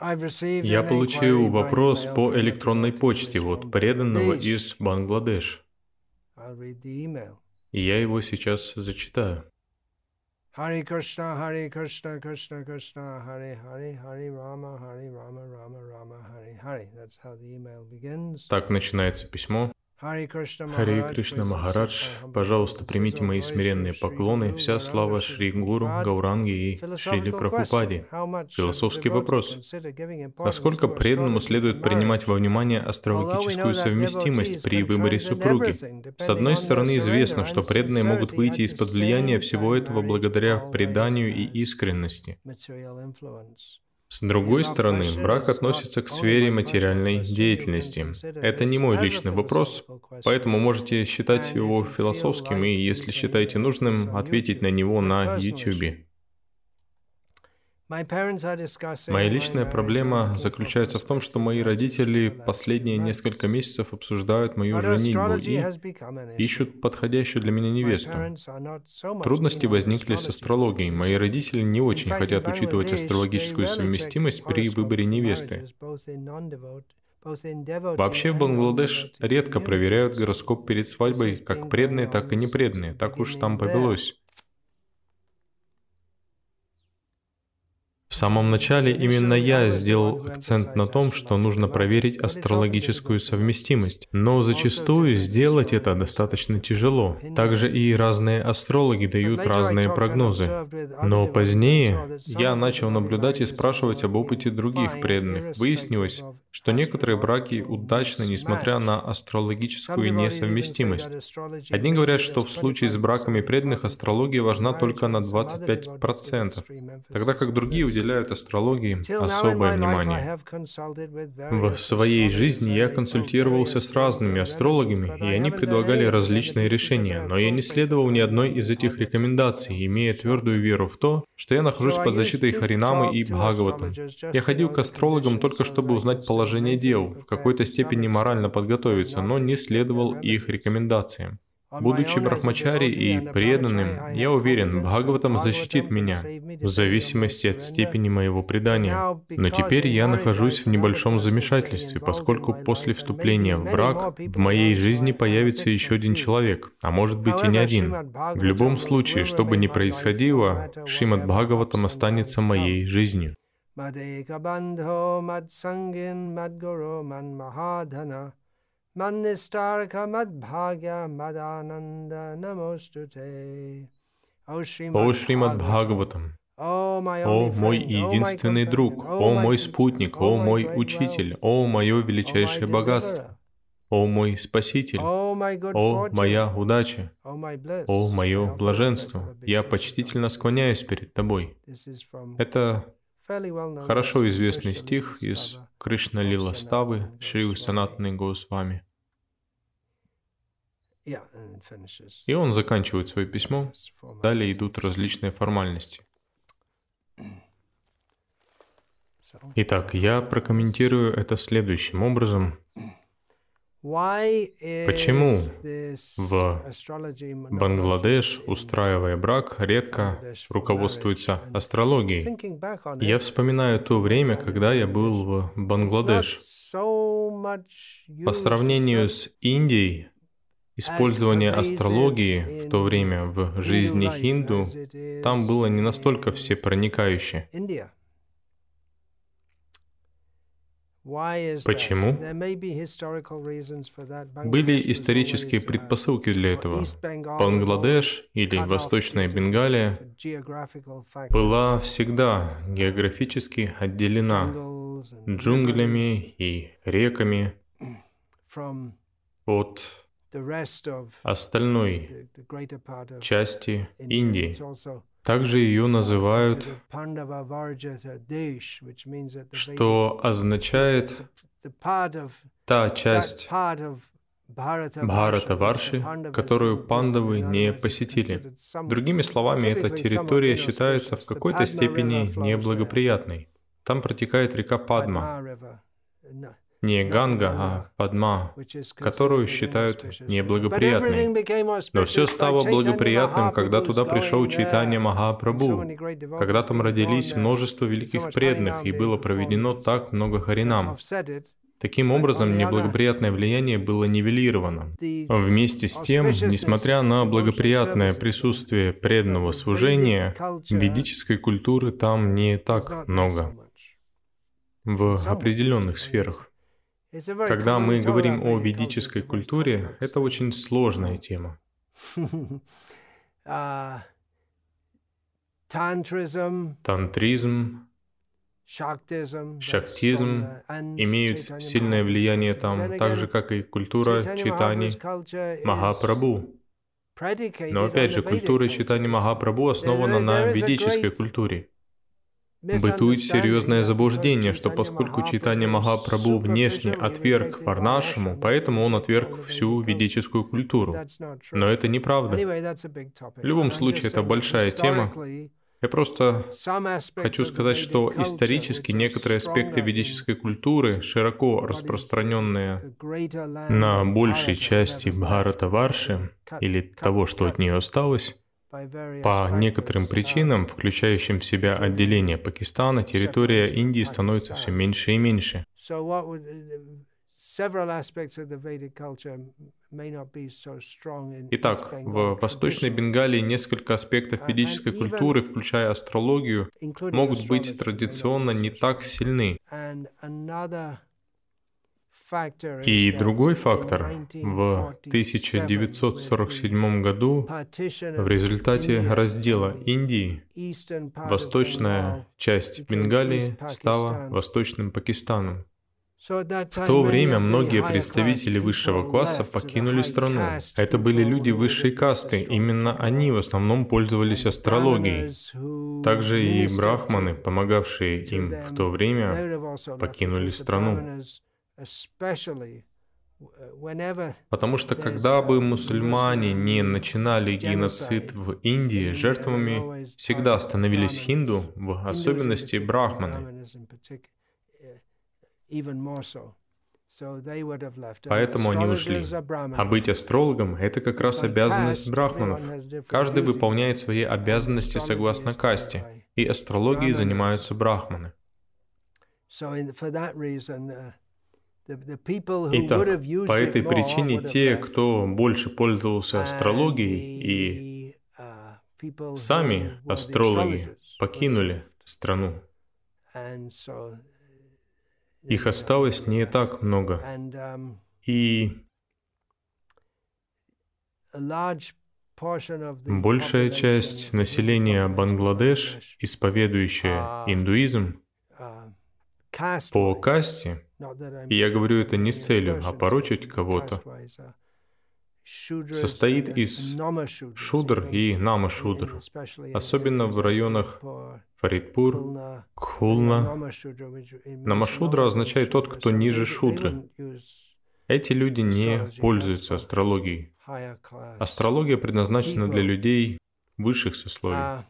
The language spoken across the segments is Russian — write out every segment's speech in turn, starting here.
Я получил вопрос по электронной почте от преданного из Бангладеш. Я его сейчас зачитаю. Хари Кришна, Хари Кришна, Кришна Кришна, Хари Хари, Хари Рама, Хари Рама, Рама Рама, Хари Хари. Так начинается письмо. Хари Кришна Махарадж, пожалуйста, примите мои смиренные поклоны, вся слава Шри Гуру, Гауранги и Шрили Прабхупаде. Философский вопрос. Насколько преданному следует принимать во внимание астрологическую совместимость при выборе супруги? С одной стороны, известно, что преданные могут выйти из-под влияния всего этого благодаря преданию и искренности. С другой стороны, брак относится к сфере материальной деятельности. Это не мой личный вопрос, поэтому можете считать его философским и, если считаете нужным, ответить на него на YouTube. Моя личная проблема заключается в том, что мои родители последние несколько месяцев обсуждают мою женитьбу и ищут подходящую для меня невесту. Трудности возникли с астрологией. Мои родители не очень хотят учитывать астрологическую совместимость при выборе невесты. Вообще в Бангладеш редко проверяют гороскоп перед свадьбой, как преданные, так и непреданные. Так уж там повелось. В самом начале именно я сделал акцент на том, что нужно проверить астрологическую совместимость, но зачастую сделать это достаточно тяжело. Также и разные астрологи дают разные прогнозы. Но позднее я начал наблюдать и спрашивать об опыте других преданных. Выяснилось, что некоторые браки удачны, несмотря на астрологическую несовместимость. Одни говорят, что в случае с браками преданных астрология важна только на 25%, тогда как другие уделяют астрологии особое внимание. В своей жизни я консультировался с разными астрологами, и они предлагали различные решения, но я не следовал ни одной из этих рекомендаций, имея твердую веру в то, что я нахожусь под защитой Харинамы и Бхагаватам. Я ходил к астрологам только чтобы узнать положение дел, в какой-то степени морально подготовиться, но не следовал их рекомендациям. Будучи брахмачари и преданным, я уверен, Бхагаватам защитит меня, в зависимости от степени моего предания. Но теперь я нахожусь в небольшом замешательстве, поскольку после вступления в брак в моей жизни появится еще один человек, а может быть и не один. В любом случае, что бы ни происходило, Шримад Бхагаватам останется моей жизнью. Маннистарка Мадбхагя Мадананда Намостуте. О Шримад Бхагаватам, о мой единственный друг, о мой спутник, о мой учитель, о мое величайшее богатство, о мой спаситель, о моя удача, о мое блаженство, я почтительно склоняюсь перед тобой. Это хорошо известный стих из Кришна Лила Ставы Шри Санатны Госвами. И он заканчивает свое письмо. Далее идут различные формальности. Итак, я прокомментирую это следующим образом. Почему в Бангладеш, устраивая брак, редко руководствуется астрологией? Я вспоминаю то время, когда я был в Бангладеш. По сравнению с Индией, Использование астрологии в то время в жизни хинду там было не настолько всепроникающе. Почему? Были исторические предпосылки для этого. Бангладеш или Восточная Бенгалия была всегда географически отделена джунглями и реками от остальной части Индии. Также ее называют, что означает та часть Бхарата Варши, которую пандавы не посетили. Другими словами, эта территория считается в какой-то степени неблагоприятной. Там протекает река Падма. Не Ганга, а Падма, которую считают неблагоприятной. Но все стало благоприятным, когда туда пришел Чайтанья Махапрабху, когда там родились множество великих преданных, и было проведено так много харинам. Таким образом, неблагоприятное влияние было нивелировано. Вместе с тем, несмотря на благоприятное присутствие преданного служения, ведической культуры там не так много в определенных сферах. Когда мы говорим о ведической культуре, это очень сложная тема. Uh, Тантризм, шактизм имеют сильное влияние там, так же, как и культура читаний Махапрабху. Но опять же, культура читания Махапрабху основана на ведической культуре. Бытует серьезное заблуждение, что поскольку читание Махапрабху внешне отверг Варнашему, поэтому он отверг всю ведическую культуру. Но это неправда. В любом случае, это большая тема. Я просто хочу сказать, что исторически некоторые аспекты ведической культуры, широко распространенные на большей части Бхарата Варши, или того, что от нее осталось, по некоторым причинам, включающим в себя отделение Пакистана, территория Индии становится все меньше и меньше. Итак, в Восточной Бенгалии несколько аспектов ведической культуры, включая астрологию, могут быть традиционно не так сильны. И другой фактор. В 1947 году в результате раздела Индии восточная часть Бенгалии стала Восточным Пакистаном. В то время многие представители высшего класса покинули страну. Это были люди высшей касты, именно они в основном пользовались астрологией. Также и брахманы, помогавшие им в то время, покинули страну. Потому что когда бы мусульмане не начинали геноцид в Индии, жертвами всегда становились хинду, в особенности брахманы. Поэтому они ушли. А быть астрологом — это как раз обязанность брахманов. Каждый выполняет свои обязанности согласно касте, и астрологией занимаются брахманы. Итак, по этой причине те, кто больше пользовался астрологией и uh, сами астрологи покинули страну. Их осталось не так много. um, И большая часть населения Бангладеш, исповедующая индуизм, uh, по касте, и я говорю это не с целью опорочить кого-то, состоит из шудр и намашудр, особенно в районах Фаридпур, Кхулна. Намашудра означает тот, кто ниже шудры. Эти люди не пользуются астрологией. Астрология предназначена для людей высших сословий.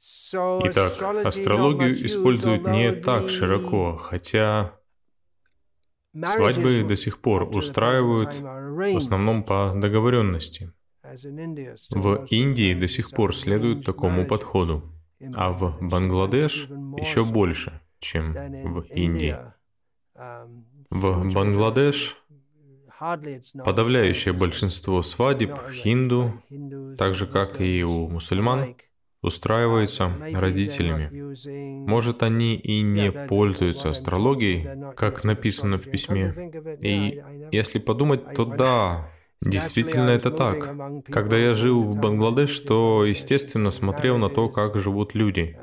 Итак, астрологию используют не так широко, хотя свадьбы до сих пор устраивают в основном по договоренности. В Индии до сих пор следуют такому подходу, а в Бангладеш еще больше, чем в Индии. В Бангладеш подавляющее большинство свадеб хинду, так же как и у мусульман, устраиваются родителями. Может, они и не пользуются астрологией, как написано в письме. И если подумать, то да, Действительно, это так. Когда я жил в Бангладеш, то, естественно, смотрел на то, как живут люди.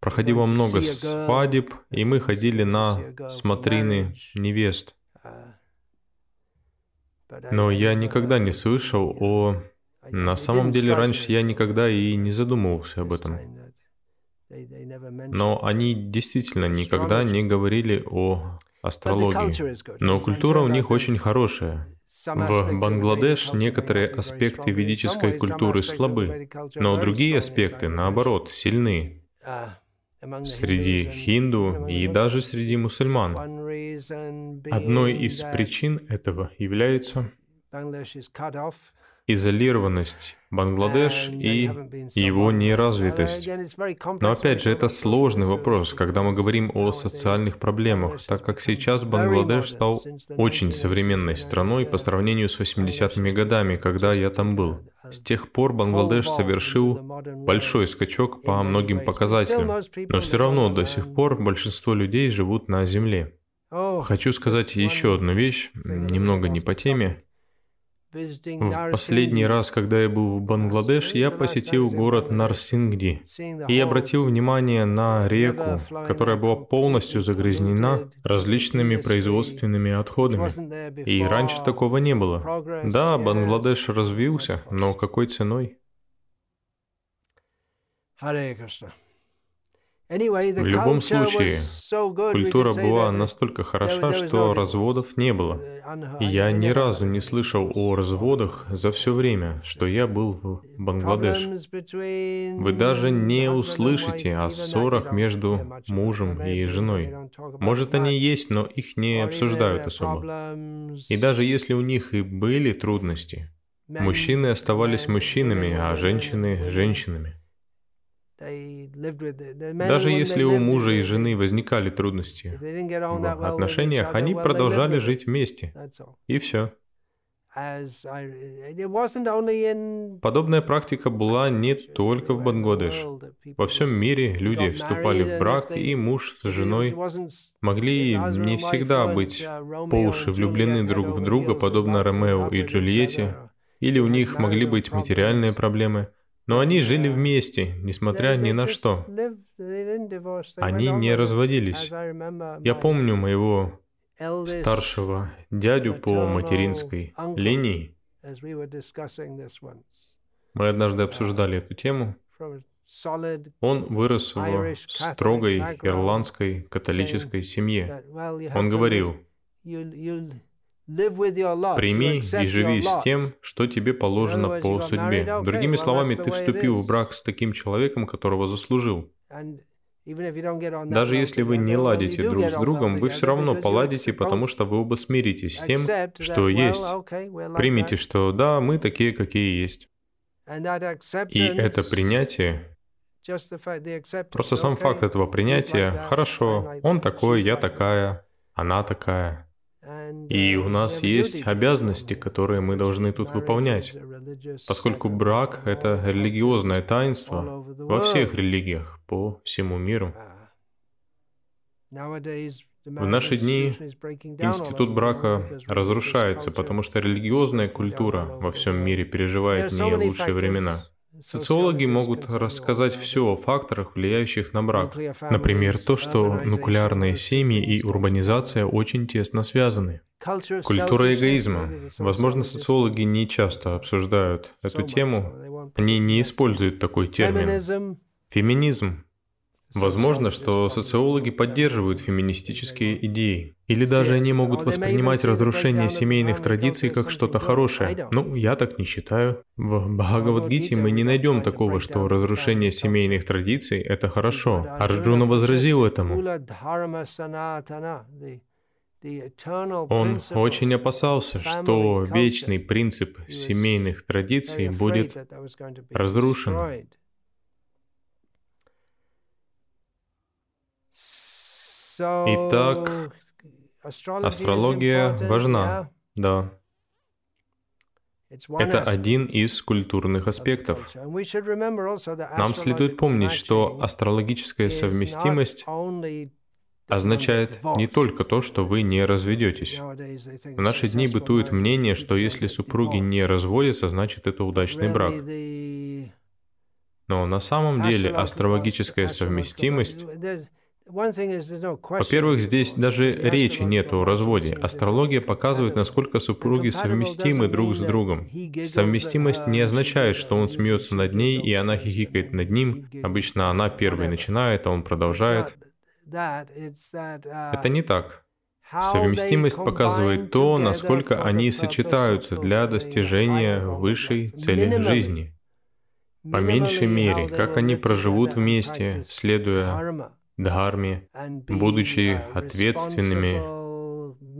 Проходило много свадеб, и мы ходили на смотрины невест. Но я никогда не слышал о на самом деле, раньше я никогда и не задумывался об этом. Но они действительно никогда не говорили о астрологии. Но культура у них очень хорошая. В Бангладеш некоторые аспекты ведической культуры слабы, но другие аспекты, наоборот, сильны. среди хинду и даже среди мусульман. Одной из причин этого является изолированность Бангладеш и его неразвитость. Но опять же, это сложный вопрос, когда мы говорим о социальных проблемах, так как сейчас Бангладеш стал очень современной страной по сравнению с 80-ми годами, когда я там был. С тех пор Бангладеш совершил большой скачок по многим показателям, но все равно до сих пор большинство людей живут на земле. Хочу сказать еще одну вещь, немного не по теме. В последний раз, когда я был в Бангладеш, я посетил город Нарсингди и обратил внимание на реку, которая была полностью загрязнена различными производственными отходами. И раньше такого не было. Да, Бангладеш развился, но какой ценой? В любом случае, культура была настолько хороша, что разводов не было. И я ни разу не слышал о разводах за все время, что я был в Бангладеш. Вы даже не услышите о ссорах между мужем и женой. Может, они есть, но их не обсуждают особо. И даже если у них и были трудности, мужчины оставались мужчинами, а женщины – женщинами. Даже если у мужа и жены возникали трудности в отношениях, они продолжали жить вместе. И все. Подобная практика была не только в Бангладеш. Во всем мире люди вступали в брак, и муж с женой могли не всегда быть uh, по уши влюблены друг в друга, подобно Ромео и Джульетте, или у них могли быть материальные проблемы – но они жили вместе, несмотря ни на что. Они не разводились. Я помню моего старшего дядю по материнской линии. Мы однажды обсуждали эту тему. Он вырос в строгой ирландской католической семье. Он говорил, Прими и живи с тем, что тебе положено по судьбе. Другими словами, ты вступил в брак с таким человеком, которого заслужил. Даже если вы не ладите друг с другом, вы все равно поладите, потому что вы оба смиритесь с тем, что есть. Примите, что да, мы такие, какие есть. И это принятие, просто сам факт этого принятия, хорошо, он такой, я такая, она такая, и у нас есть обязанности, которые мы должны тут выполнять, поскольку брак — это религиозное таинство во всех религиях по всему миру. В наши дни институт брака разрушается, потому что религиозная культура во всем мире переживает не лучшие времена. Социологи могут рассказать все о факторах, влияющих на брак. Например, то, что нуклеарные семьи и урбанизация очень тесно связаны. Культура эгоизма. Возможно, социологи не часто обсуждают эту тему. Они не используют такой термин. Феминизм. Возможно, что социологи поддерживают феминистические идеи. Или даже они могут воспринимать разрушение семейных традиций как что-то хорошее. Ну, я так не считаю. В Бхагавадгите мы не найдем такого, что разрушение семейных традиций – это хорошо. Арджуна возразил этому. Он очень опасался, что вечный принцип семейных традиций будет разрушен. Итак, астрология важна, да. Это один из культурных аспектов. Нам следует помнить, что астрологическая совместимость означает не только то, что вы не разведетесь. В наши дни бытует мнение, что если супруги не разводятся, значит это удачный брак. Но на самом деле астрологическая совместимость во-первых, здесь даже речи нет о разводе. Астрология показывает, насколько супруги совместимы друг с другом. Совместимость не означает, что он смеется над ней, и она хихикает над ним. Обычно она первой начинает, а он продолжает. Это не так. Совместимость показывает то, насколько они сочетаются для достижения высшей цели жизни. по меньшей мере, как они проживут вместе, следуя дхарме, будучи ответственными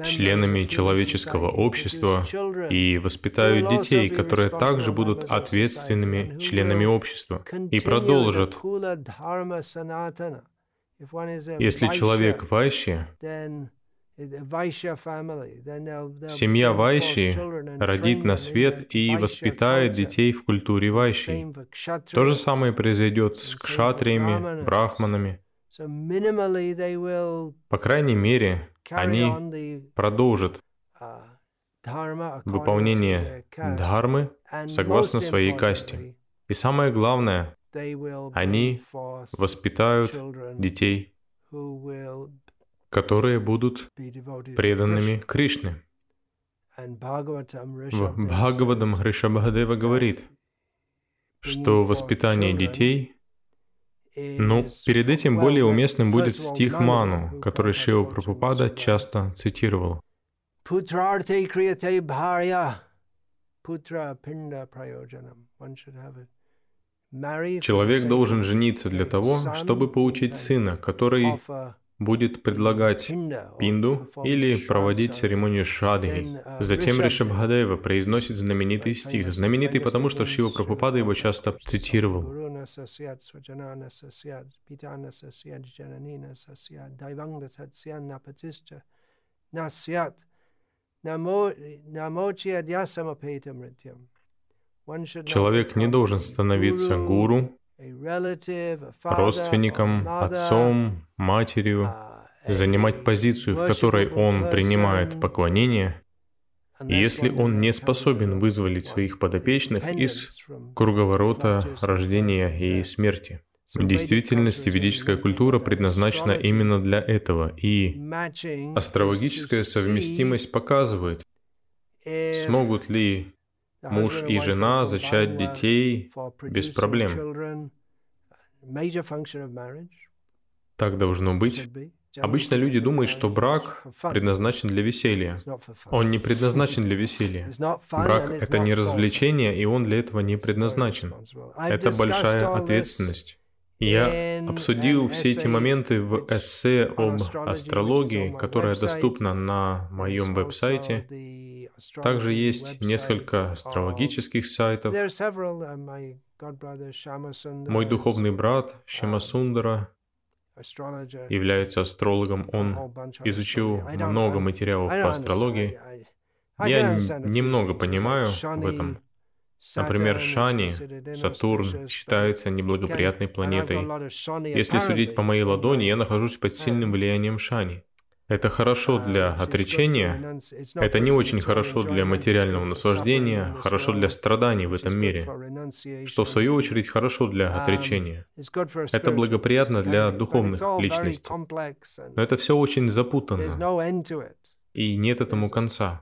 членами человеческого общества и воспитают детей, которые также будут ответственными членами общества и продолжат. Если человек вайши, Семья Вайши родит на свет и воспитает детей в культуре Вайши. То же самое произойдет с кшатриями, брахманами. По крайней мере, они продолжат выполнение дхармы согласно своей касте. И самое главное, они воспитают детей, которые будут преданными Кришне. В Бхагавадам Хришабхадева говорит, что воспитание детей ну, перед этим более уместным будет стих Ману, который Шива Прабхупада часто цитировал. Человек должен жениться для того, чтобы получить сына, который будет предлагать пинду или проводить церемонию шрадхи. Затем Ришабхадева произносит знаменитый стих. Знаменитый потому, что Шива Прабхупада его часто цитировал. Человек не должен становиться гуру, родственником, отцом, матерью, занимать позицию, в которой он принимает поклонение, если он не способен вызволить своих подопечных из круговорота рождения и смерти. В действительности ведическая культура предназначена именно для этого, и астрологическая совместимость показывает, смогут ли муж и жена зачать детей без проблем. Так должно быть. Обычно люди думают, что брак предназначен для веселья. Он не предназначен для веселья. Брак — это не развлечение, и он для этого не предназначен. Это большая ответственность. Я обсудил все эти моменты в эссе об астрологии, которое доступно на моем веб-сайте. Также есть несколько астрологических сайтов. Мой духовный брат Шимасундара является астрологом. Он изучил много материалов по астрологии. Я немного понимаю в этом. Например, Шани, Сатурн, считается неблагоприятной планетой. Если судить по моей ладони, я нахожусь под сильным влиянием Шани. Это хорошо для отречения, это не очень хорошо для материального наслаждения, хорошо для страданий в этом мире, что в свою очередь хорошо для отречения. Это благоприятно для духовных личностей. Но это все очень запутанно, и нет этому конца.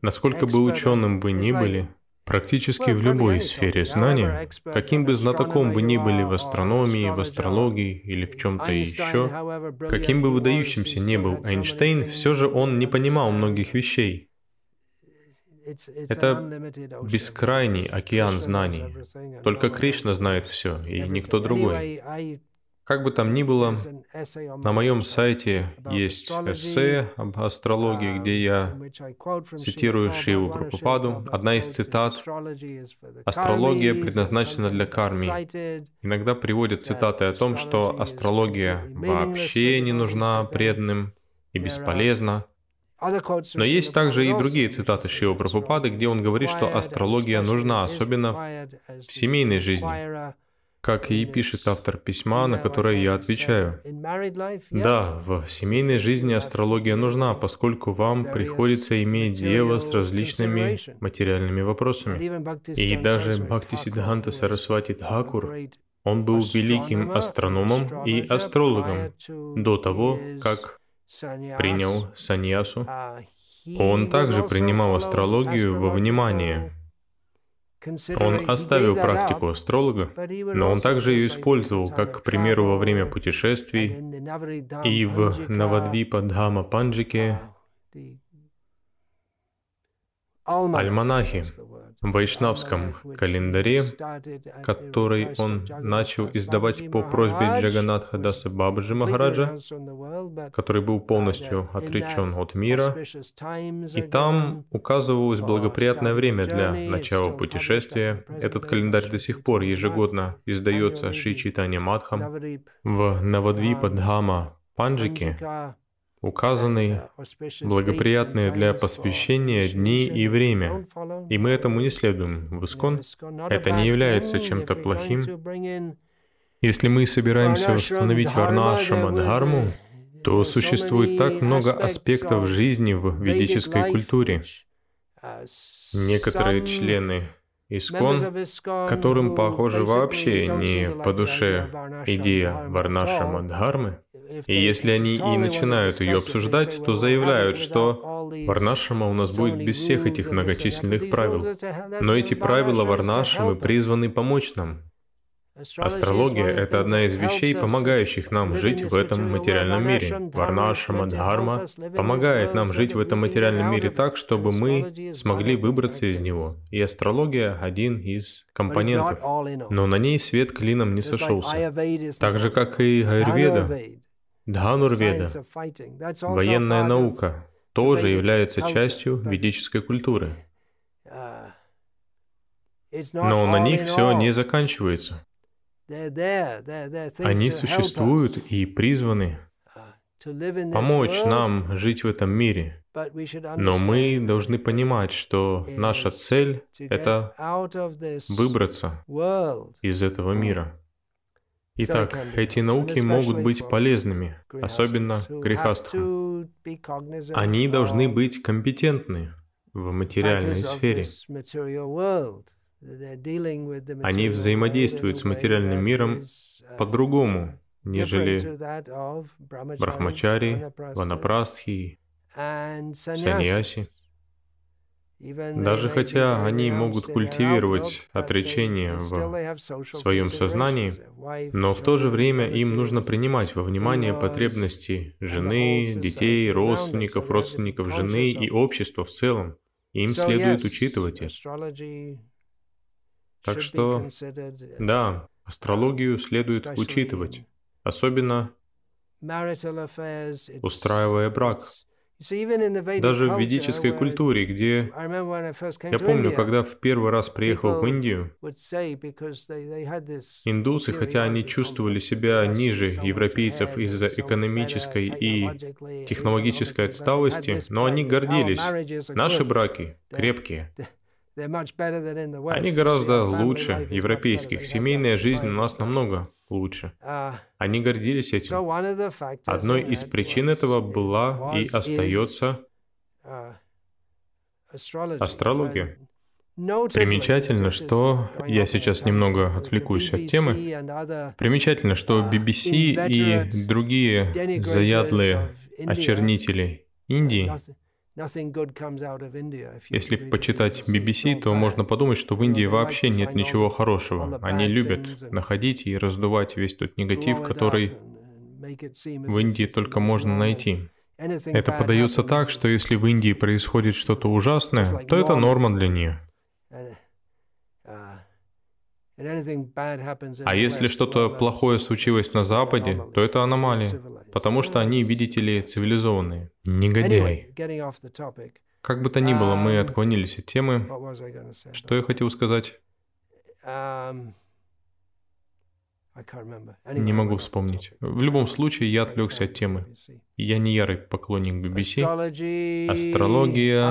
Насколько бы ученым вы ни были, Практически в любой сфере знания, каким бы знатоком вы ни были в астрономии, в астрологии или в чем-то еще, каким бы выдающимся не был Эйнштейн, все же он не понимал многих вещей. Это бескрайний океан знаний. Только Кришна знает все, и никто другой. Как бы там ни было, на моем сайте есть эссе об астрологии, где я цитирую Шиву Прабхупаду. Одна из цитат «Астрология предназначена для карми». Иногда приводят цитаты о том, что астрология вообще не нужна преданным и бесполезна. Но есть также и другие цитаты Шива Прабхупады, где он говорит, что астрология нужна, особенно в семейной жизни как и пишет автор письма, на которое я отвечаю. Да, в семейной жизни астрология нужна, поскольку вам приходится иметь дело с различными материальными вопросами. И даже Бхакти Сиддханта Сарасвати Дхакур, он был великим астрономом и астрологом до того, как принял саньясу. Он также принимал астрологию во внимание – он оставил практику астролога, но он также ее использовал, как, к примеру, во время путешествий и в Навадвипа Дхама Панджике. альманахи вайшнавском календаре, который он начал издавать по просьбе Джаганатха Даса Бабаджи Махараджа, который был полностью отречен от мира, и там указывалось благоприятное время для начала путешествия. Этот календарь до сих пор ежегодно издается Шри Читания Мадхам в Навадвипа Дхама Панджике, указаны благоприятные для посвящения дни и время, и мы этому не следуем в Искон. Это не является чем-то плохим. Если мы собираемся восстановить Варнашама Дхарму, то существует так много аспектов жизни в ведической культуре. Некоторые члены Искон, которым, похоже, вообще не по душе идея Варнашама Дхармы, и если они и начинают ее обсуждать, то заявляют, что Варнашама у нас будет без всех этих многочисленных правил. Но эти правила Варнашамы призваны помочь нам, Астрология — это одна из вещей, помогающих нам жить в этом материальном мире. Варнашама, Дхарма помогает нам жить в этом материальном мире так, чтобы мы смогли выбраться из него. И астрология — один из компонентов. Но на ней свет клином не сошелся. Так же, как и Аюрведа, Дханурведа, военная наука, тоже является частью ведической культуры. Но на них все не заканчивается. Они существуют и призваны uh, помочь нам жить в этом мире. Но мы должны понимать, что наша цель — это выбраться из этого мира. Итак, эти науки могут быть полезными, особенно грехастхам. Они должны быть компетентны в материальной сфере. Они взаимодействуют с материальным миром по-другому, нежели брахмачари, ванапрастхи, саньяси. Даже хотя они могут культивировать отречение в своем сознании, но в то же время им нужно принимать во внимание потребности жены, детей, родственников, родственников жены и общества в целом. Им следует учитывать это. Так что, да, астрологию следует учитывать, особенно устраивая брак. Даже в ведической культуре, где... Я помню, когда в первый раз приехал в Индию, индусы, хотя они чувствовали себя ниже европейцев из-за экономической и технологической отсталости, но они гордились. Наши браки крепкие. Они гораздо лучше европейских. Семейная жизнь у нас намного лучше. Uh, Они гордились этим. Одной из причин этого была и остается uh, астрология. Примечательно, что я сейчас немного отвлекусь от темы. Примечательно, что BBC uh, и другие заядлые очернители Индии если почитать BBC, то можно подумать, что в Индии вообще нет ничего хорошего. Они любят находить и раздувать весь тот негатив, который в Индии только можно найти. Это подается так, что если в Индии происходит что-то ужасное, то это норма для нее. А если что-то плохое случилось на Западе, то это аномалия, потому что они, видите ли, цивилизованные. Негодяи. Как бы то ни было, мы отклонились от темы. Что я хотел сказать? Не могу вспомнить. В любом случае, я отвлекся от темы. Я не ярый поклонник BBC. Астрология.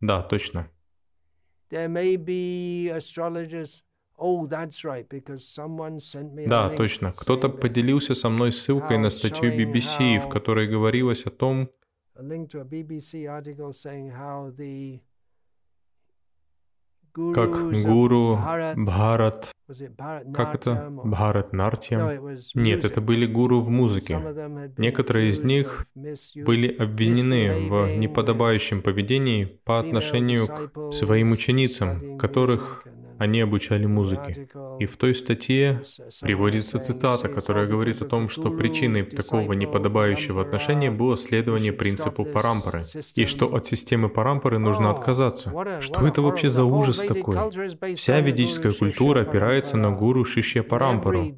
Да, точно. Да, точно. Кто-то поделился со мной ссылкой на статью BBC, в которой говорилось о том, как гуру Бхарат, как это, Бхарат Нартьям? Нет, это были гуру в музыке. Некоторые из них были обвинены в неподобающем поведении по отношению к своим ученицам, которых они обучали музыке. И в той статье приводится цитата, которая говорит о том, что причиной такого неподобающего отношения было следование принципу парампоры, и что от системы парампоры нужно отказаться. Что это вообще за ужас такой? Вся ведическая культура опирается на гуру Шишья Парампару.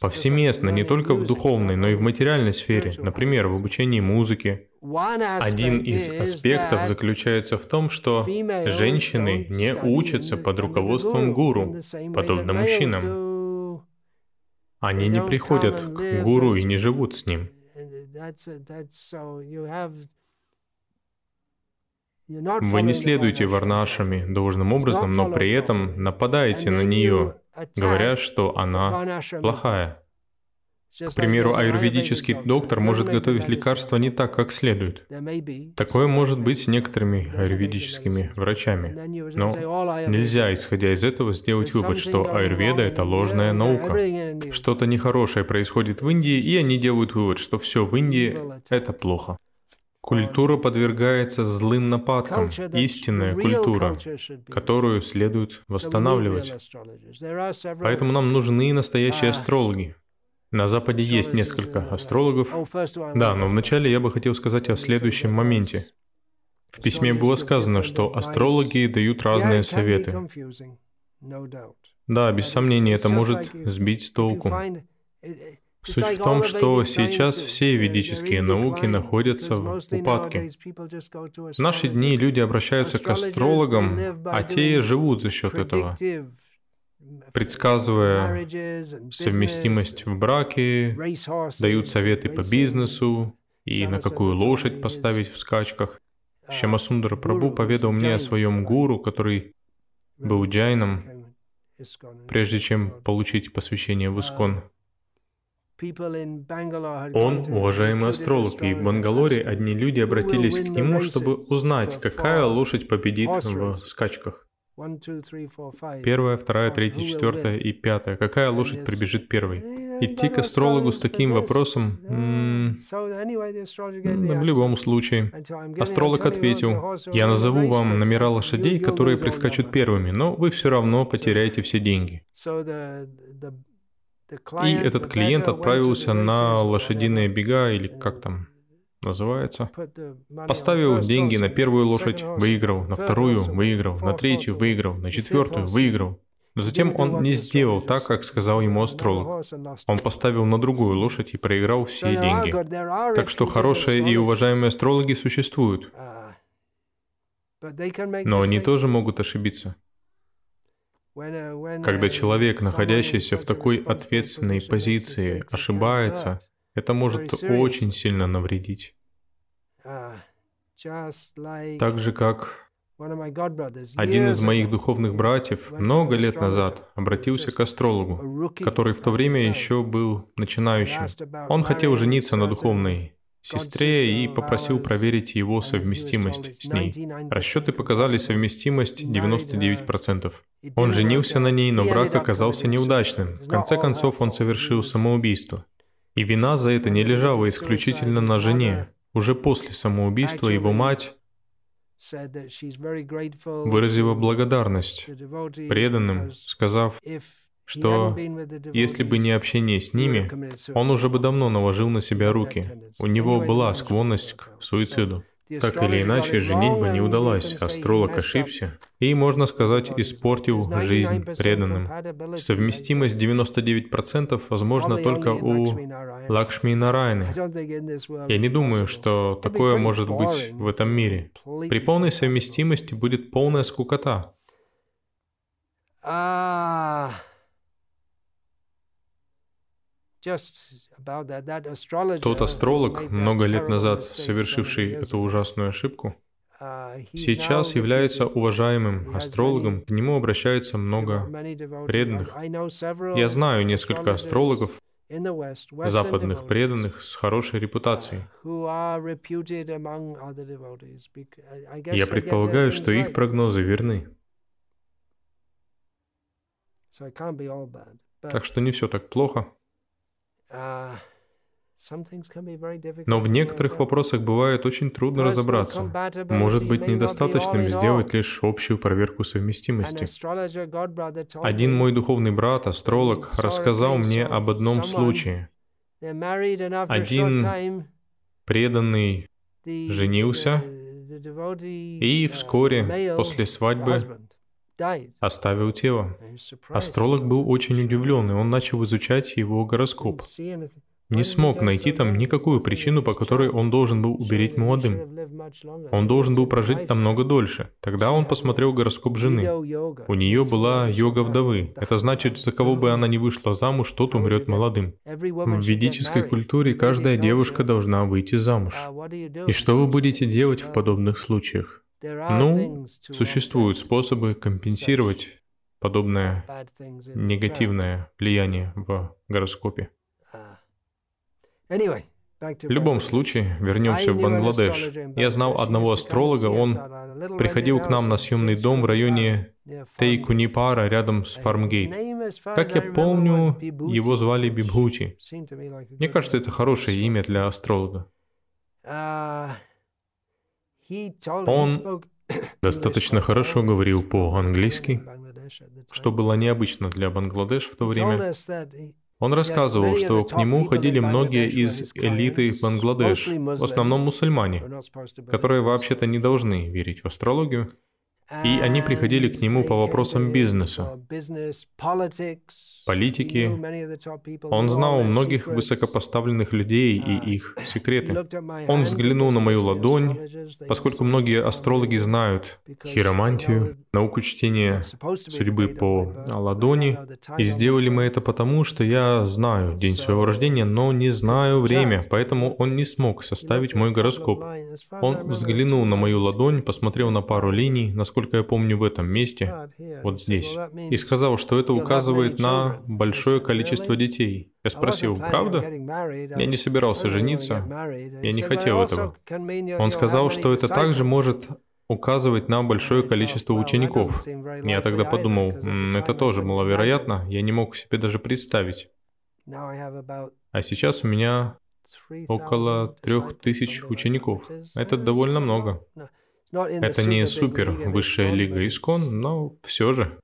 Повсеместно, не только в духовной, но и в материальной сфере, например, в обучении музыке, один из аспектов заключается в том, что женщины не учатся под руководством гуру, подобно мужчинам. Они не приходят к гуру и не живут с ним. Вы не следуете варнашами должным образом, но при этом нападаете на нее, говоря, что она плохая. К примеру, аюрведический доктор может готовить лекарства не так, как следует. Такое может быть с некоторыми аюрведическими врачами. Но нельзя, исходя из этого, сделать вывод, что аюрведа – это ложная наука. Что-то нехорошее происходит в Индии, и они делают вывод, что все в Индии – это плохо. Культура подвергается злым нападкам, истинная культура, которую следует восстанавливать. Поэтому нам нужны настоящие астрологи, на Западе есть несколько астрологов. Да, но вначале я бы хотел сказать о следующем моменте. В письме было сказано, что астрологи дают разные советы. Да, без сомнения, это может сбить с толку. Суть в том, что сейчас все ведические науки находятся в упадке. В наши дни люди обращаются к астрологам, а те живут за счет этого предсказывая совместимость в браке, дают советы по бизнесу и на какую лошадь поставить в скачках. Шамасундара Прабу поведал мне о своем гуру, который был джайном, прежде чем получить посвящение в Искон. Он уважаемый астролог, и в Бангалоре одни люди обратились к нему, чтобы узнать, какая лошадь победит в скачках. Первая, вторая, третья, четвертая и пятая. Какая лошадь прибежит первой? Идти к астрологу с таким вопросом... М- в любом случае. Астролог ответил, я назову вам номера лошадей, которые прискачут первыми, но вы все равно потеряете все деньги. И этот клиент отправился на лошадиные бега, или как там, называется. Поставил деньги на первую лошадь, выиграл, на вторую выиграл, на третью выиграл, на четвертую выиграл. Но затем он не сделал так, как сказал ему астролог. Он поставил на другую лошадь и проиграл все деньги. Так что хорошие и уважаемые астрологи существуют. Но они тоже могут ошибиться. Когда человек, находящийся в такой ответственной позиции, ошибается, это может очень сильно навредить. Uh, так же, как один из моих духовных братьев много лет назад обратился к астрологу, который в то время еще был начинающим. Он хотел жениться на духовной сестре и попросил проверить его совместимость с ней. Расчеты показали совместимость 99%. Он женился на ней, но брак оказался неудачным. В конце концов, он совершил самоубийство. И вина за это не лежала исключительно на жене. Уже после самоубийства его мать выразила благодарность преданным, сказав, что если бы не общение с ними, он уже бы давно наложил на себя руки. У него была склонность к суициду. Так или иначе, женитьба не удалась, астролог ошибся и, можно сказать, испортил жизнь преданным. Совместимость 99% возможна только у Лакшми Нарайны. Я не думаю, что такое может быть в этом мире. При полной совместимости будет полная скукота. Тот астролог, много лет назад совершивший эту ужасную ошибку, uh, сейчас является уважаемым астрологом, к нему обращается много преданных. Я знаю несколько астрологов, западных преданных с хорошей репутацией. Я предполагаю, что их прогнозы верны. Так что не все так плохо. Но в некоторых вопросах бывает очень трудно разобраться. Может быть недостаточным сделать лишь общую проверку совместимости. Один мой духовный брат, астролог, рассказал мне об одном случае. Один преданный женился и вскоре после свадьбы оставил тело. Астролог был очень удивлен, и он начал изучать его гороскоп не смог найти там никакую причину, по которой он должен был умереть молодым. Он должен был прожить намного дольше. Тогда он посмотрел гороскоп жены. У нее была йога вдовы. Это значит, за кого бы она ни вышла замуж, тот умрет молодым. В ведической культуре каждая девушка должна выйти замуж. И что вы будете делать в подобных случаях? Ну, существуют способы компенсировать подобное негативное влияние в гороскопе. В любом случае, вернемся в Бангладеш. Я знал одного астролога, он приходил к нам на съемный дом в районе Тейкунипара рядом с Фармгейт. Как я помню, его звали Бибхути. Мне кажется, это хорошее имя для астролога. Он достаточно хорошо говорил по-английски, что было необычно для Бангладеш в то время. Он рассказывал, что к нему ходили многие из элиты Бангладеш, в основном мусульмане, которые вообще-то не должны верить в астрологию, и они приходили к нему по вопросам бизнеса, политики. Он знал многих высокопоставленных людей и их секреты. Он взглянул на мою ладонь, поскольку многие астрологи знают хиромантию, науку чтения судьбы по ладони, и сделали мы это потому, что я знаю день своего рождения, но не знаю время, поэтому он не смог составить мой гороскоп. Он взглянул на мою ладонь, посмотрел на пару линий, насколько я помню в этом месте, вот здесь, и сказал, что это указывает на большое количество детей. Я спросил, правда? Я не собирался жениться, я не хотел этого. Он сказал, что это также может указывать на большое количество учеников. Я тогда подумал, это тоже маловероятно, я не мог себе даже представить. А сейчас у меня около трех тысяч учеников. Это довольно много. Это не супер высшая лига Искон, но все же.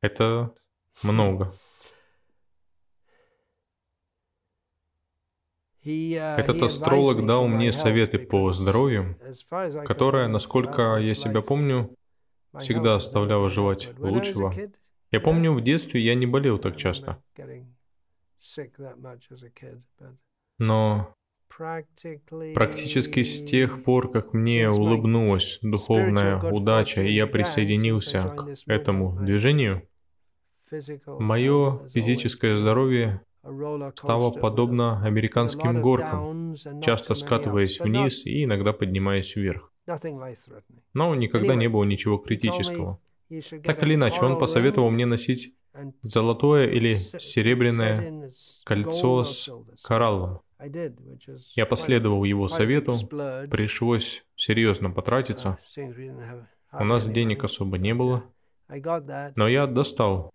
Это много. Uh, Этот астролог дал мне советы по здоровью, которые, насколько я себя помню, всегда оставляло желать лучшего. Я помню, в детстве я не болел так часто. Но Практически с тех пор, как мне улыбнулась духовная удача, и я присоединился к этому движению, мое физическое здоровье стало подобно американским горкам, часто скатываясь вниз и иногда поднимаясь вверх. Но никогда не было ничего критического. Так или иначе, он посоветовал мне носить золотое или серебряное кольцо с кораллом. Я последовал его совету, пришлось серьезно потратиться. У нас денег особо не было, но я достал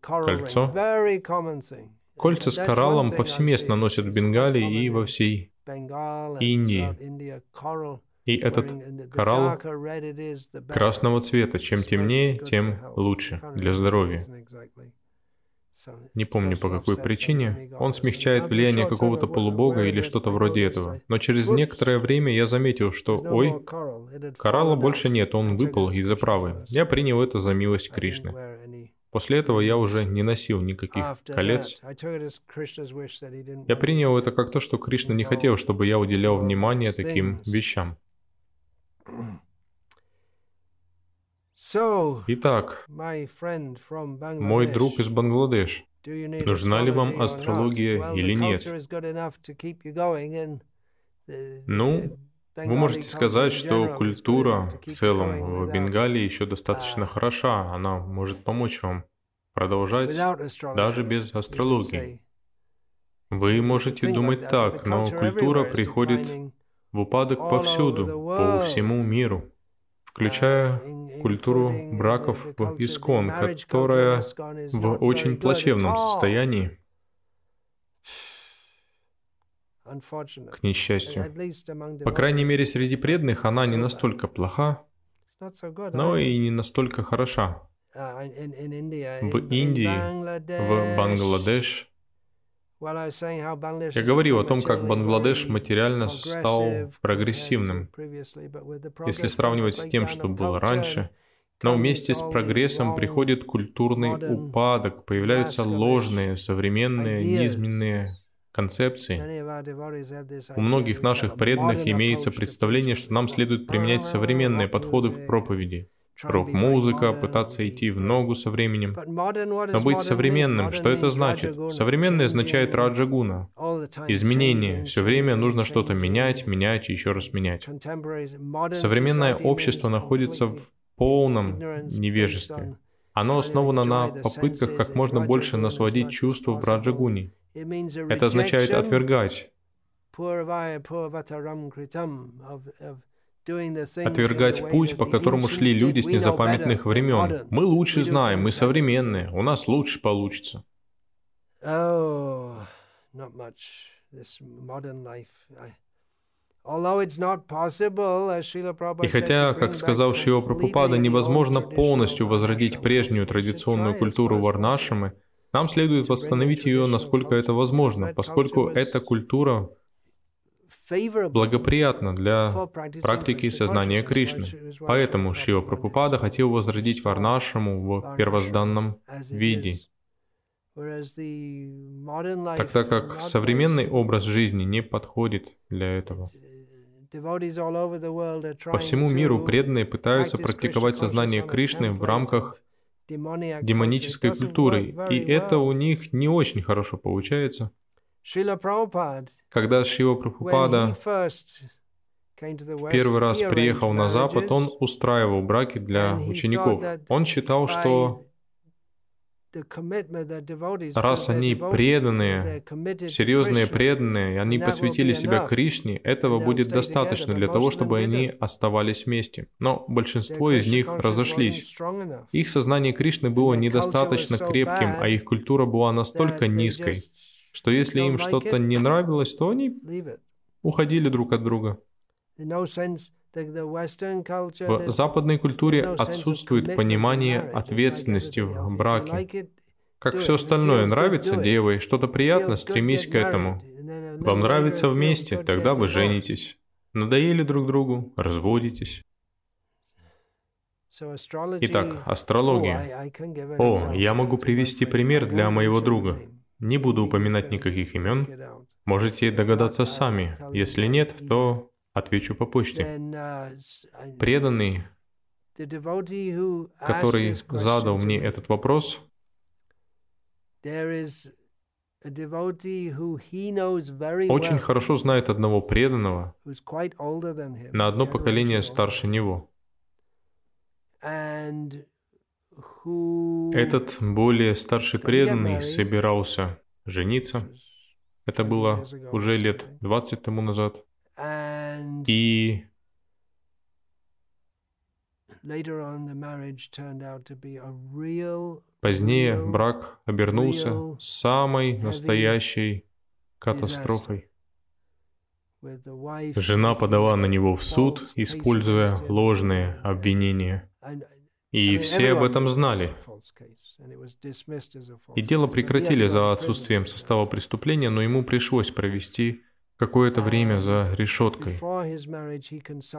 кольцо. Кольца с кораллом повсеместно носят в Бенгалии и во всей Индии. И этот коралл красного цвета. Чем темнее, тем лучше для здоровья. Не помню по какой причине. Он смягчает влияние какого-то полубога или что-то вроде этого. Но через некоторое время я заметил, что, ой, коралла больше нет, он выпал из оправы. Я принял это за милость Кришны. После этого я уже не носил никаких колец. Я принял это как то, что Кришна не хотел, чтобы я уделял внимание таким вещам. Итак, мой друг из Бангладеш, нужна ли вам астрология или нет? Ну, вы можете сказать, что культура в целом в Бенгалии еще достаточно хороша, она может помочь вам продолжать даже без астрологии. Вы можете думать так, но культура приходит в упадок повсюду, по всему миру. включая культуру браков в Искон, которая в очень плачевном состоянии, к несчастью. По крайней мере, среди преданных она не настолько плоха, но и не настолько хороша. В Индии, в Бангладеш, я говорил о том, как Бангладеш материально стал прогрессивным, если сравнивать с тем, что было раньше. Но вместе с прогрессом приходит культурный упадок, появляются ложные, современные, низменные концепции. У многих наших преданных имеется представление, что нам следует применять современные подходы в проповеди. Рок-музыка, пытаться идти в ногу со временем. Но быть современным, что это значит? Современный означает раджагуна. Изменение. Все время нужно что-то менять, менять и еще раз менять. Современное общество находится в полном невежестве. Оно основано на попытках как можно больше насводить чувства в раджагуне. Это означает отвергать. Отвергать путь, по которому шли люди с незапамятных времен. Мы лучше знаем, мы современные, у нас лучше получится. Oh, И хотя, как сказал Шива Прабхупада, невозможно полностью возродить прежнюю традиционную культуру Варнашамы, нам следует восстановить ее, насколько это возможно, поскольку эта культура благоприятна для практики сознания Кришны. Поэтому Шива Прабхупада хотел возродить Варнашаму в первозданном виде. Тогда как современный образ жизни не подходит для этого. По всему миру преданные пытаются практиковать сознание Кришны в рамках демонической культурой, и это у них не очень хорошо получается. Когда Шила Прабхупада в первый раз приехал на Запад, он устраивал браки для учеников. Он считал, что Раз они преданные, серьезные преданные, они посвятили себя Кришне, этого будет достаточно для того, чтобы они оставались вместе. Но большинство из них разошлись. Их сознание Кришны было недостаточно крепким, а их культура была настолько низкой, что если им что-то не нравилось, то они уходили друг от друга. В западной культуре отсутствует понимание ответственности в браке. Как все остальное нравится девой, что-то приятно, стремись к этому. Вам нравится вместе, тогда вы женитесь. Надоели друг другу, разводитесь. Итак, астрология. О, я могу привести пример для моего друга. Не буду упоминать никаких имен. Можете догадаться сами. Если нет, то Отвечу по почте. Uh, Преданный, который задал мне этот вопрос, очень хорошо знает одного преданного, на одно поколение старше него. Этот более старший преданный собирался жениться. Это было уже лет 20 тому назад. И позднее брак обернулся самой настоящей катастрофой. Жена подала на него в суд, используя ложные обвинения. И все об этом знали. И дело прекратили за отсутствием состава преступления, но ему пришлось провести какое-то время за решеткой.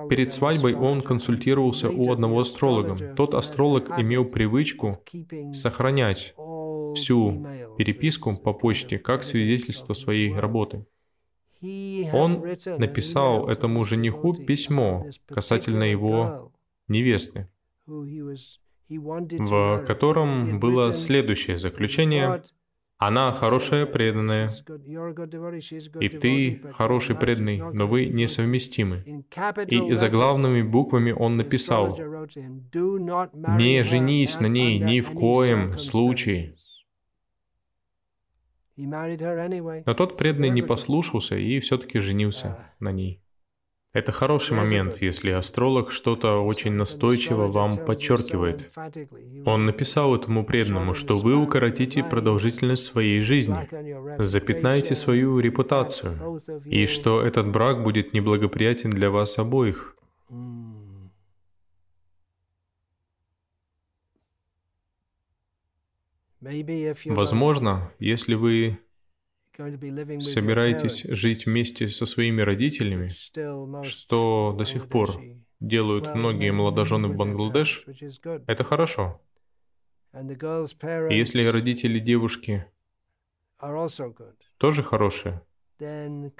Перед свадьбой он консультировался у одного астролога. Тот астролог имел привычку сохранять всю переписку по почте как свидетельство своей работы. Он написал этому жениху письмо касательно его невесты, в котором было следующее заключение. Она хорошая преданная, и ты хороший преданный, но вы несовместимы. И за главными буквами он написал, «Не женись на ней ни в коем случае». Но тот преданный не послушался и все-таки женился на ней. Это хороший момент, если астролог что-то очень настойчиво вам подчеркивает. Он написал этому преданному, что вы укоротите продолжительность своей жизни, запятнаете свою репутацию, и что этот брак будет неблагоприятен для вас обоих. Возможно, если вы собираетесь жить вместе со своими родителями, что до сих пор делают многие молодожены в Бангладеш, это хорошо. И если родители девушки тоже хорошие,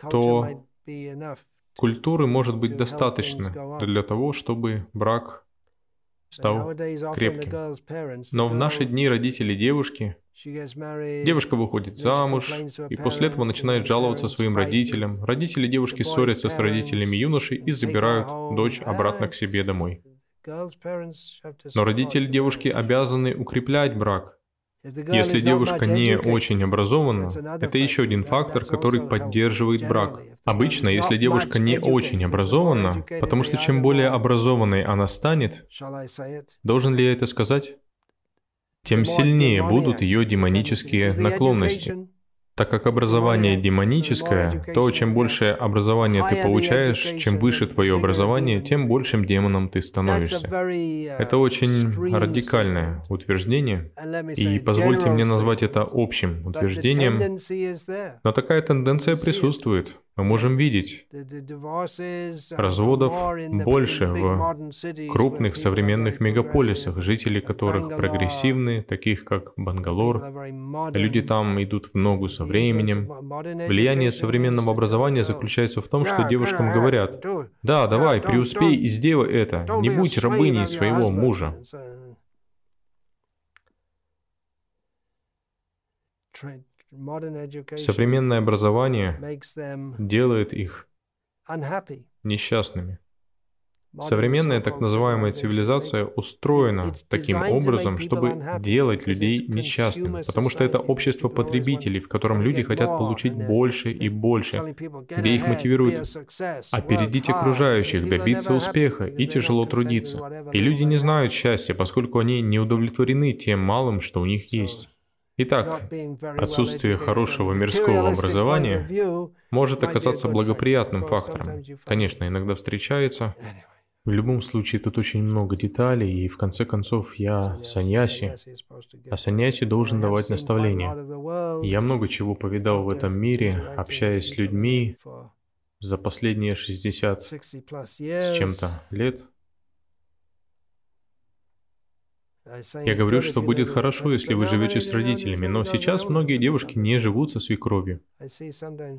то культуры может быть достаточно для того, чтобы брак стал крепким. Но в наши дни родители девушки Девушка выходит замуж, и после этого начинает жаловаться своим родителям. Родители девушки ссорятся с родителями юноши и забирают дочь обратно к себе домой. Но родители девушки обязаны укреплять брак, если девушка не очень образована, это еще один фактор, который поддерживает брак. Обычно, если девушка не очень образована, потому что чем более образованной она станет, должен ли я это сказать? тем сильнее будут ее демонические наклонности. Так как образование демоническое, то чем больше образования ты получаешь, чем выше твое образование, тем большим демоном ты становишься. Это очень радикальное утверждение, и позвольте мне назвать это общим утверждением, но такая тенденция присутствует. Мы можем видеть разводов больше в крупных современных мегаполисах, жители которых прогрессивны, таких как Бангалор. Люди там идут в ногу со временем. Влияние современного образования заключается в том, что девушкам говорят, «Да, давай, преуспей и сделай это, не будь рабыней своего мужа». Современное образование делает их несчастными. Современная так называемая цивилизация устроена таким образом, чтобы делать людей несчастными, потому что это общество потребителей, в котором люди хотят получить больше и больше, где их мотивируют опередить окружающих, добиться успеха и тяжело трудиться. И люди не знают счастья, поскольку они не удовлетворены тем малым, что у них есть. Итак, отсутствие хорошего мирского образования может оказаться благоприятным фактором. Конечно, иногда встречается. В любом случае, тут очень много деталей, и в конце концов я саньяси, а саньяси должен давать наставления. Я много чего повидал в этом мире, общаясь с людьми за последние 60 с чем-то лет. Я говорю, что будет хорошо, если вы живете с родителями, но сейчас многие девушки не живут со свекровью.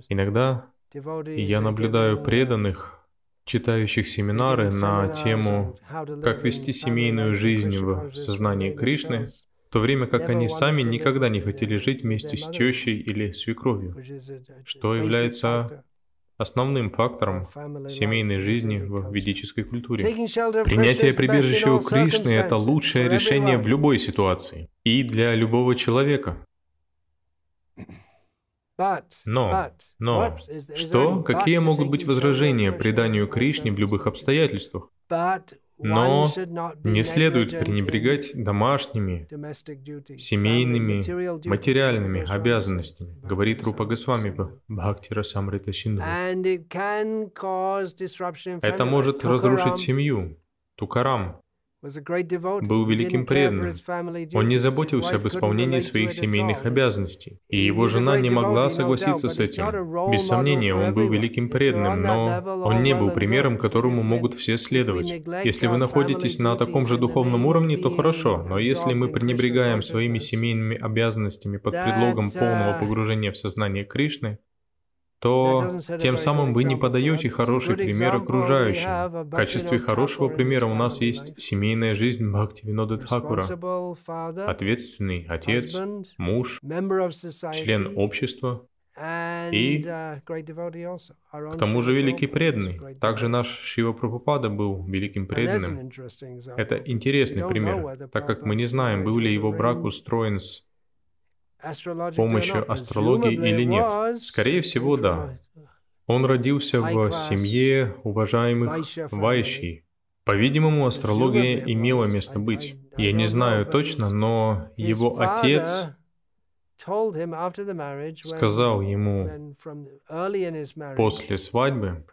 Иногда я наблюдаю преданных, читающих семинары на тему «Как вести семейную жизнь в сознании Кришны», в то время как они сами никогда не хотели жить вместе с тещей или свекровью, что является основным фактором семейной жизни в ведической культуре. Принятие прибежища у Кришны – это лучшее решение в любой ситуации и для любого человека. Но, но, что, какие могут быть возражения преданию Кришне в любых обстоятельствах? Но не следует пренебрегать домашними, семейными, материальными обязанностями, говорит Рупа Госвами в Бхактира Самрита Синду. Это может разрушить семью, Тукарам, был великим преданным. Он не заботился об исполнении своих семейных обязанностей, и его жена не могла согласиться с этим. Без сомнения, он был великим преданным, но он не был примером, которому могут все следовать. Если вы находитесь на таком же духовном уровне, то хорошо, но если мы пренебрегаем своими семейными обязанностями под предлогом полного uh, погружения в сознание Кришны, то тем самым вы не подаете хороший пример окружающим. В качестве хорошего примера у нас есть семейная жизнь Бхактивинода Тхакура, ответственный отец, муж, член общества, и uh, к тому же великий преданный. Также наш Шива Прабхупада был великим преданным. Это интересный пример, так как мы не знаем, был ли его брак устроен с помощью астрологии или нет? Скорее всего, да. Он родился в семье уважаемых вайщей. По-видимому, астрология имела место быть. Я не знаю точно, но его отец сказал ему после свадьбы,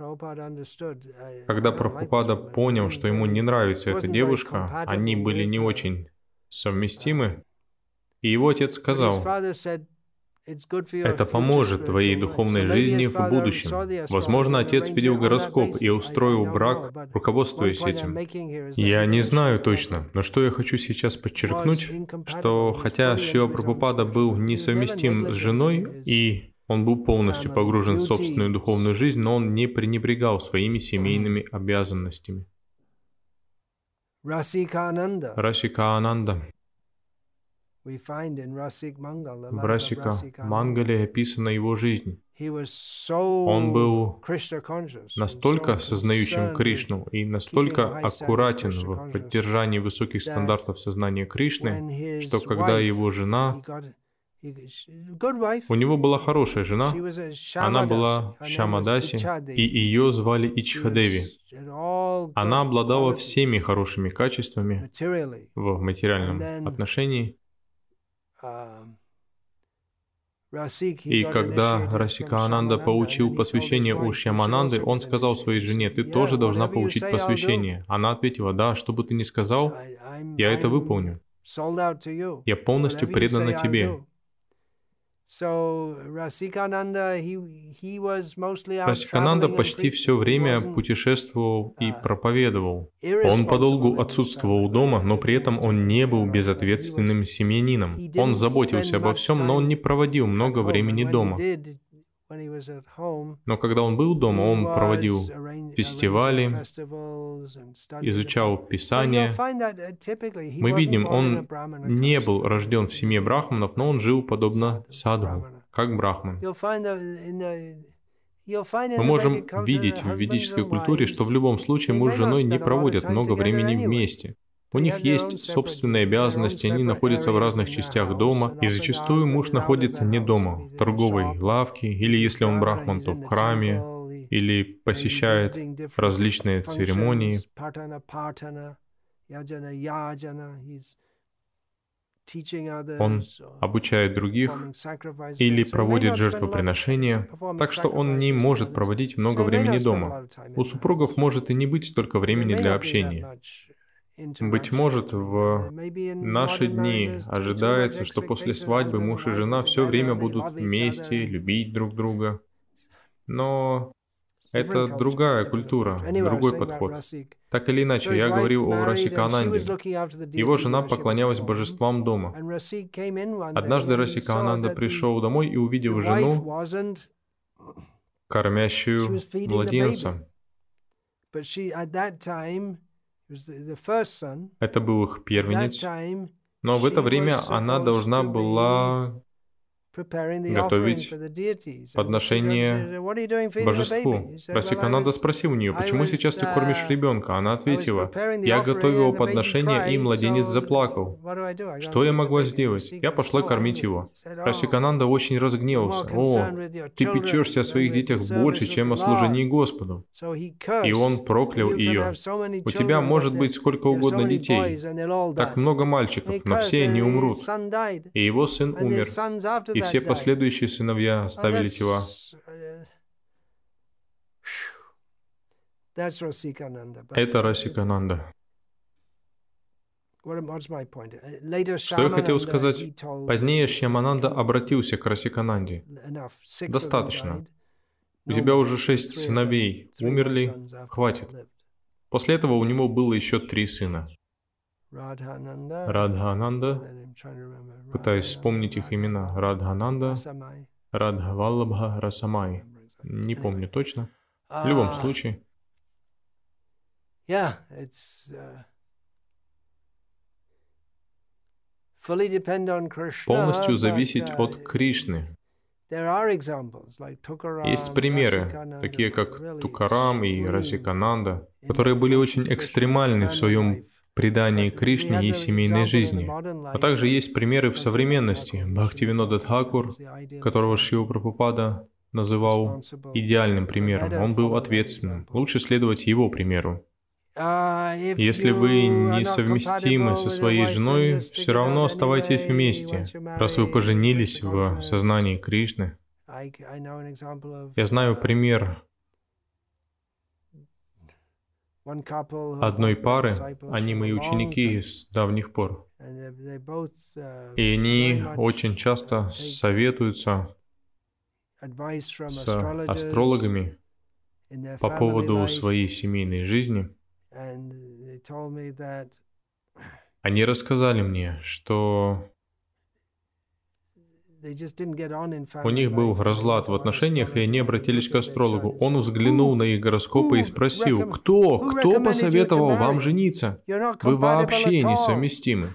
когда Прабхупада понял, что ему не нравится эта девушка, они были не очень совместимы, и его отец сказал, это поможет твоей духовной жизни в будущем. Возможно, отец видел гороскоп и устроил брак, руководствуясь этим. Я не знаю точно, но что я хочу сейчас подчеркнуть, что хотя Шива Прабхупада был несовместим с женой, и он был полностью погружен в собственную духовную жизнь, но он не пренебрегал своими семейными обязанностями. Расика Ананда. В Расика Мангале описана его жизнь. Он был настолько сознающим Кришну и настолько аккуратен в поддержании высоких стандартов сознания Кришны, что когда его жена у него была хорошая жена, она была Шамадаси, и ее звали Ичхадеви. Она обладала всеми хорошими качествами в материальном отношении, и когда Расика Ананда получил посвящение у Шьямананды, он сказал своей жене, «Ты тоже должна получить посвящение». Она ответила, «Да, что бы ты ни сказал, я это выполню. Я полностью предана тебе». Расикананда почти все время путешествовал и uh, проповедовал. Он подолгу отсутствовал дома, но при этом он не был безответственным семьянином. Он заботился обо всем, но он не проводил много времени дома. Но когда он был дома, он проводил фестивали, изучал Писание. Uh, Мы видим, он не был рожден в семье брахманов, но он жил подобно садху, как брахман. Мы можем видеть в ведической культуре, что в любом случае муж с женой не проводят много времени вместе. У них есть собственные обязанности, они находятся в разных частях дома, и зачастую муж находится не дома, в торговой лавке, или если он брахман, то в храме, или посещает различные церемонии. Он обучает других или проводит жертвоприношения, так что он не может проводить много времени дома. У супругов может и не быть столько времени для общения. Быть может, в наши дни ожидается, что после свадьбы муж и жена все время будут вместе, любить друг друга. Но это другая культура, другой подход. Так или иначе, я говорил о Расикананде. Его жена поклонялась божествам дома. Однажды Расикананда пришел домой и увидел жену, кормящую младенца. Это был их первенец. Но в это время она должна была готовить подношение божеству. Расикананда спросил у нее, почему сейчас ты кормишь uh, ребенка? Она ответила, я готовила подношение, и младенец заплакал. Что я могла сделать? Я пошла кормить его. Расикананда oh, очень разгневался. О, ты печешься о своих детях больше, чем о служении Господу. И он проклял ее. У тебя может быть сколько угодно детей. Так много мальчиков, но все они умрут. И его сын умер. И все последующие сыновья оставили тела. Это Расикананда. Что я хотел сказать? Позднее Шьямананда обратился к Расикананде. Достаточно. У тебя уже шесть сыновей умерли, хватит. После этого у него было еще три сына. Радхананда, пытаюсь вспомнить их имена, Радхананда, Радхавалабха, Расамай. Не помню точно. В любом uh, случае. Uh, Полностью зависеть от uh, Кришны. Есть примеры, такие как Тукарам и Расикананда, которые были очень экстремальны в своем предании Кришне и семейной жизни. А также есть примеры в современности. Бхактивинода Тхакур, которого Шива Прабхупада называл идеальным примером. Он был ответственным. Лучше следовать его примеру. Если вы несовместимы со своей женой, все равно оставайтесь вместе, раз вы поженились в сознании Кришны. Я знаю пример одной пары, они мои ученики с давних пор. И они очень часто советуются с астрологами по поводу своей семейной жизни. Они рассказали мне, что у них был разлад в отношениях, и они обратились к астрологу. Он взглянул на их гороскопы и спросил, кто, кто посоветовал вам жениться? Вы вообще несовместимы.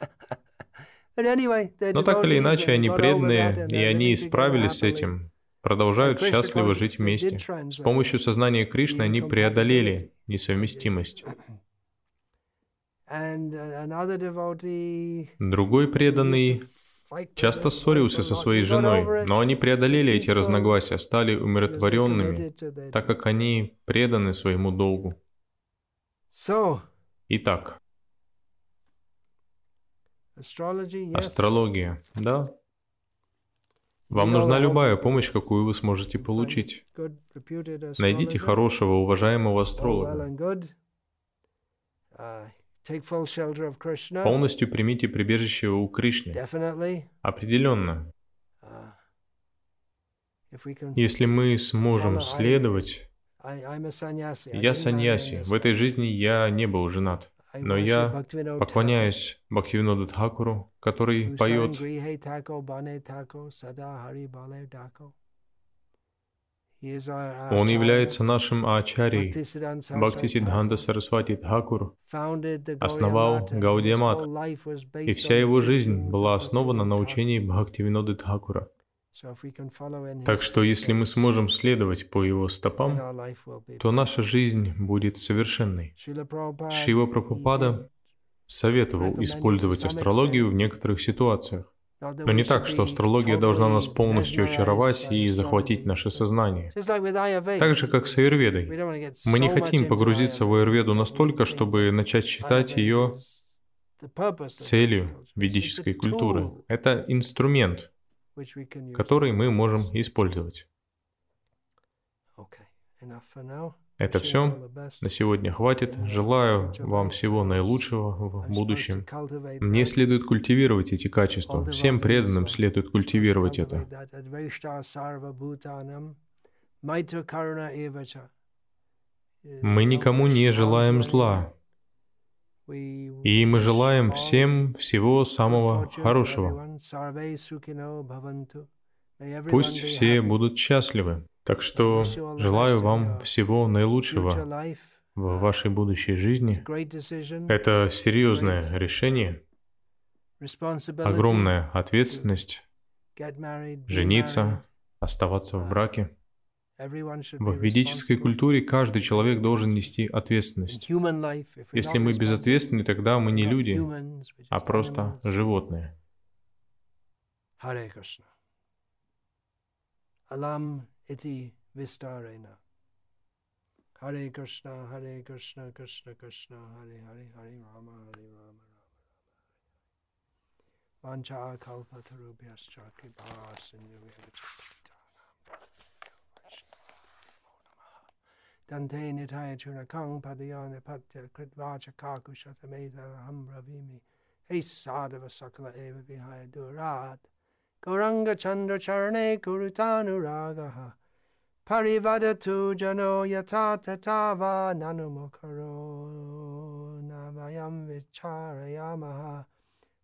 Но так или иначе, они преданные, и они справились с этим, продолжают счастливо жить вместе. С помощью сознания Кришны они преодолели несовместимость. Другой преданный часто ссорился со своей женой, но они преодолели эти разногласия, стали умиротворенными, так как они преданы своему долгу. Итак, астрология, да? Вам нужна любая помощь, какую вы сможете получить. Найдите хорошего, уважаемого астролога. Полностью примите прибежище у Кришны. Определенно. Если мы сможем следовать... Я саньяси. В этой жизни я не был женат. Но я поклоняюсь Бхактивиноду Тхакуру, который поет он является нашим ачарьей. Бхакти Сиддханта Сарасвати Тхакур основал Гаудиамат, и вся его жизнь была основана на учении Бхактивиноды Тхакура. Так что если мы сможем следовать по его стопам, то наша жизнь будет совершенной. Шива Прабхупада советовал использовать астрологию в некоторых ситуациях. Но не так, что астрология должна нас полностью очаровать и захватить наше сознание. Так же, как с аюрведой. Мы не хотим погрузиться в аюрведу настолько, чтобы начать считать ее целью ведической культуры. Это инструмент, который мы можем использовать. Это все. На сегодня хватит. Желаю вам всего наилучшего в будущем. Мне следует культивировать эти качества. Всем преданным следует культивировать это. Мы никому не желаем зла. И мы желаем всем всего самого хорошего. Пусть все будут счастливы. Так что желаю вам всего наилучшего в вашей будущей жизни. Это серьезное решение, огромная ответственность жениться, оставаться в браке. В ведической культуре каждый человек должен нести ответственность. Если мы безответственны, тогда мы не люди, а просто животные. Iti vistarena. Hare Krishna, Hare Krishna, Krishna Krishna, Hare Hare, Hare Rama, Hare Rama, Rama Rama. Vancha kalpatarubhyascha kripa Dante nitaya chunakang padayana patya kritvacha kakushatameda ham bravimi. Hey sadhava sakala eva vihaya durat. Gauranga Chandra Charane Kurutanuragaha Parivadatu Jano Yata Tatava Nanumokaro Namayam Vicharayamaha.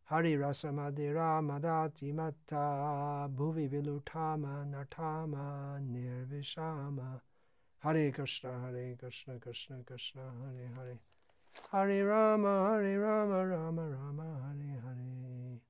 Hari Rasamadira Madati Mata Bhuvi Vilutama Nartama Nirvishama. Hare Krishna Hare Krishna Krishna Krishna Hare Hare. Hare Rama Hare Rama Rama Rama Hare Hare